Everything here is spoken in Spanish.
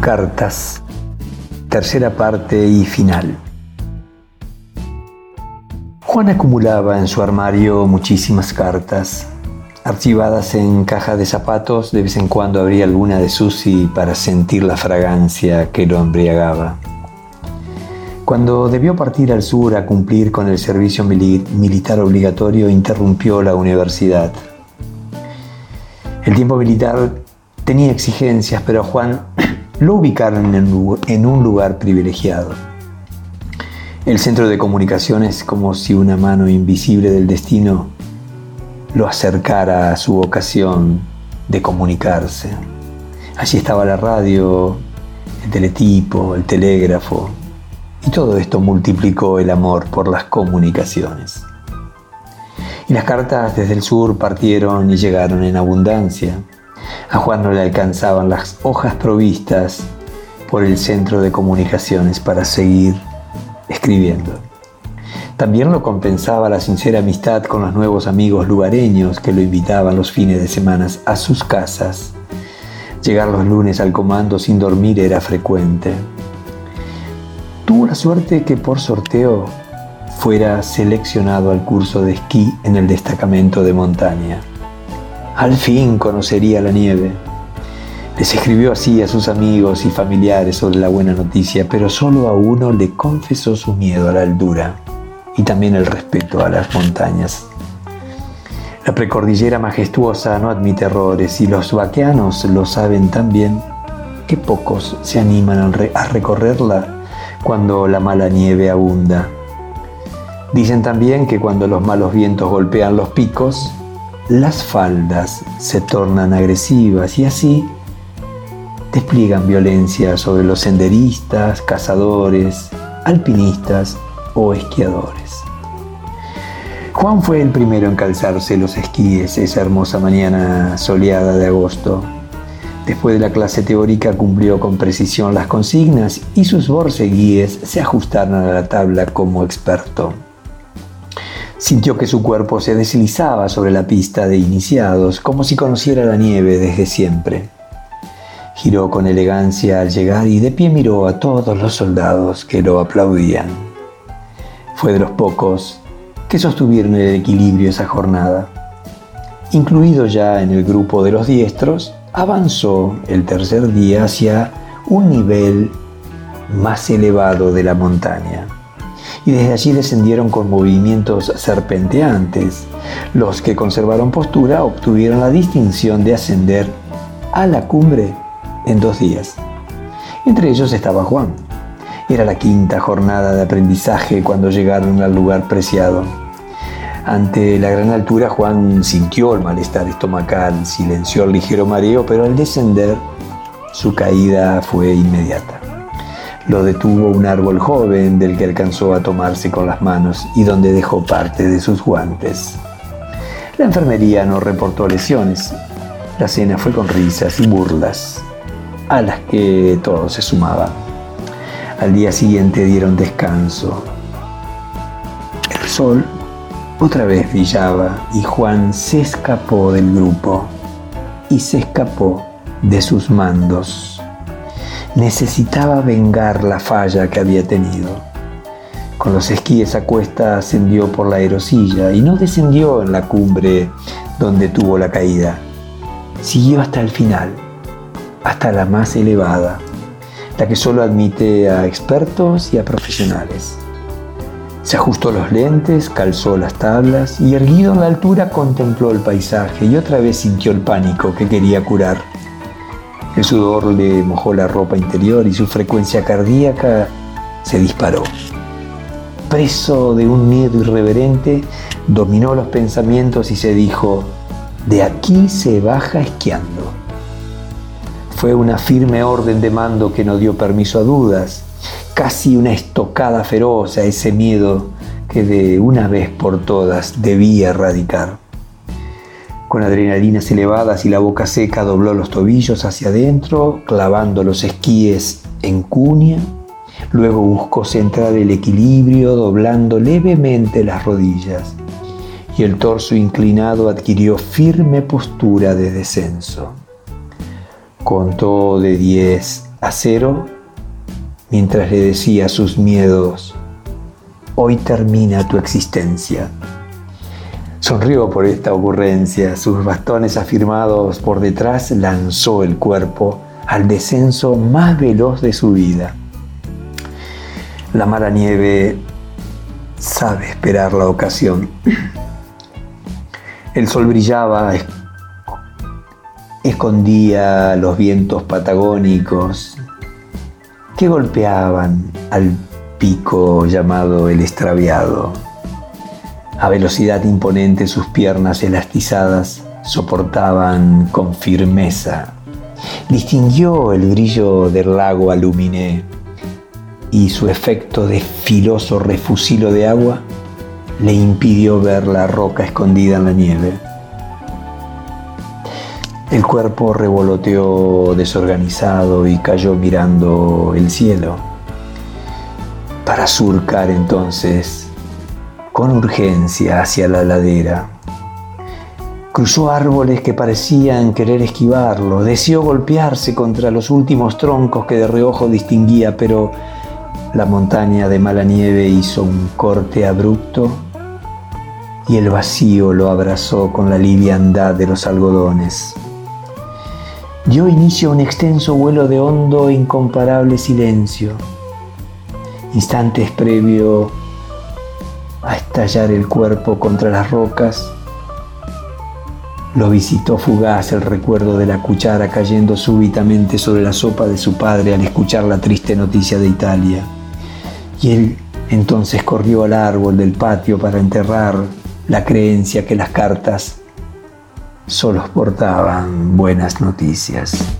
Cartas, tercera parte y final. Juan acumulaba en su armario muchísimas cartas, archivadas en caja de zapatos, de vez en cuando abría alguna de Susi para sentir la fragancia que lo embriagaba. Cuando debió partir al sur a cumplir con el servicio militar obligatorio, interrumpió la universidad. El tiempo militar tenía exigencias, pero Juan lo ubicaron en un lugar privilegiado. El centro de comunicaciones como si una mano invisible del destino lo acercara a su vocación de comunicarse. Allí estaba la radio, el teletipo, el telégrafo, y todo esto multiplicó el amor por las comunicaciones. Y las cartas desde el sur partieron y llegaron en abundancia. A Juan no le alcanzaban las hojas provistas por el centro de comunicaciones para seguir escribiendo. También lo compensaba la sincera amistad con los nuevos amigos lugareños que lo invitaban los fines de semana a sus casas. Llegar los lunes al comando sin dormir era frecuente. Tuvo la suerte que por sorteo fuera seleccionado al curso de esquí en el destacamento de montaña. Al fin conocería la nieve. Les escribió así a sus amigos y familiares sobre la buena noticia, pero solo a uno le confesó su miedo a la altura y también el respeto a las montañas. La precordillera majestuosa no admite errores y los vaqueanos lo saben tan bien que pocos se animan a recorrerla cuando la mala nieve abunda. Dicen también que cuando los malos vientos golpean los picos, las faldas se tornan agresivas y así despliegan violencia sobre los senderistas, cazadores, alpinistas o esquiadores. Juan fue el primero en calzarse los esquíes esa hermosa mañana soleada de agosto. Después de la clase teórica cumplió con precisión las consignas y sus borceguíes se ajustaron a la tabla como experto. Sintió que su cuerpo se deslizaba sobre la pista de iniciados, como si conociera la nieve desde siempre. Giró con elegancia al llegar y de pie miró a todos los soldados que lo aplaudían. Fue de los pocos que sostuvieron el equilibrio esa jornada. Incluido ya en el grupo de los diestros, avanzó el tercer día hacia un nivel más elevado de la montaña. Y desde allí descendieron con movimientos serpenteantes. Los que conservaron postura obtuvieron la distinción de ascender a la cumbre en dos días. Entre ellos estaba Juan. Era la quinta jornada de aprendizaje cuando llegaron al lugar preciado. Ante la gran altura, Juan sintió el malestar estomacal, silenció el ligero mareo, pero al descender, su caída fue inmediata. Lo detuvo un árbol joven del que alcanzó a tomarse con las manos y donde dejó parte de sus guantes. La enfermería no reportó lesiones. La cena fue con risas y burlas, a las que todos se sumaban. Al día siguiente dieron descanso. El sol otra vez brillaba y Juan se escapó del grupo y se escapó de sus mandos. Necesitaba vengar la falla que había tenido. Con los esquíes a cuesta ascendió por la aerosilla y no descendió en la cumbre donde tuvo la caída. Siguió hasta el final, hasta la más elevada, la que solo admite a expertos y a profesionales. Se ajustó los lentes, calzó las tablas y erguido en la altura contempló el paisaje y otra vez sintió el pánico que quería curar. El sudor le mojó la ropa interior y su frecuencia cardíaca se disparó. Preso de un miedo irreverente, dominó los pensamientos y se dijo, de aquí se baja esquiando. Fue una firme orden de mando que no dio permiso a dudas casi una estocada feroz a ese miedo que de una vez por todas debía erradicar. Con adrenalinas elevadas y la boca seca dobló los tobillos hacia adentro, clavando los esquíes en cuña. Luego buscó centrar el equilibrio doblando levemente las rodillas y el torso inclinado adquirió firme postura de descenso. Contó de 10 a cero mientras le decía sus miedos, hoy termina tu existencia. Sonrió por esta ocurrencia, sus bastones afirmados por detrás lanzó el cuerpo al descenso más veloz de su vida. La mala nieve sabe esperar la ocasión. El sol brillaba, escondía los vientos patagónicos que golpeaban al pico llamado el extraviado. A velocidad imponente sus piernas elastizadas soportaban con firmeza. Distinguió el brillo del lago Aluminé y su efecto de filoso refusilo de agua le impidió ver la roca escondida en la nieve. El cuerpo revoloteó desorganizado y cayó mirando el cielo para surcar entonces con urgencia hacia la ladera. Cruzó árboles que parecían querer esquivarlo, deseó golpearse contra los últimos troncos que de reojo distinguía, pero la montaña de mala nieve hizo un corte abrupto y el vacío lo abrazó con la liviandad de los algodones. Dio inicio a un extenso vuelo de hondo e incomparable silencio. Instantes previo a estallar el cuerpo contra las rocas, lo visitó fugaz el recuerdo de la cuchara cayendo súbitamente sobre la sopa de su padre al escuchar la triste noticia de Italia. Y él entonces corrió al árbol del patio para enterrar la creencia que las cartas solo portaban buenas noticias.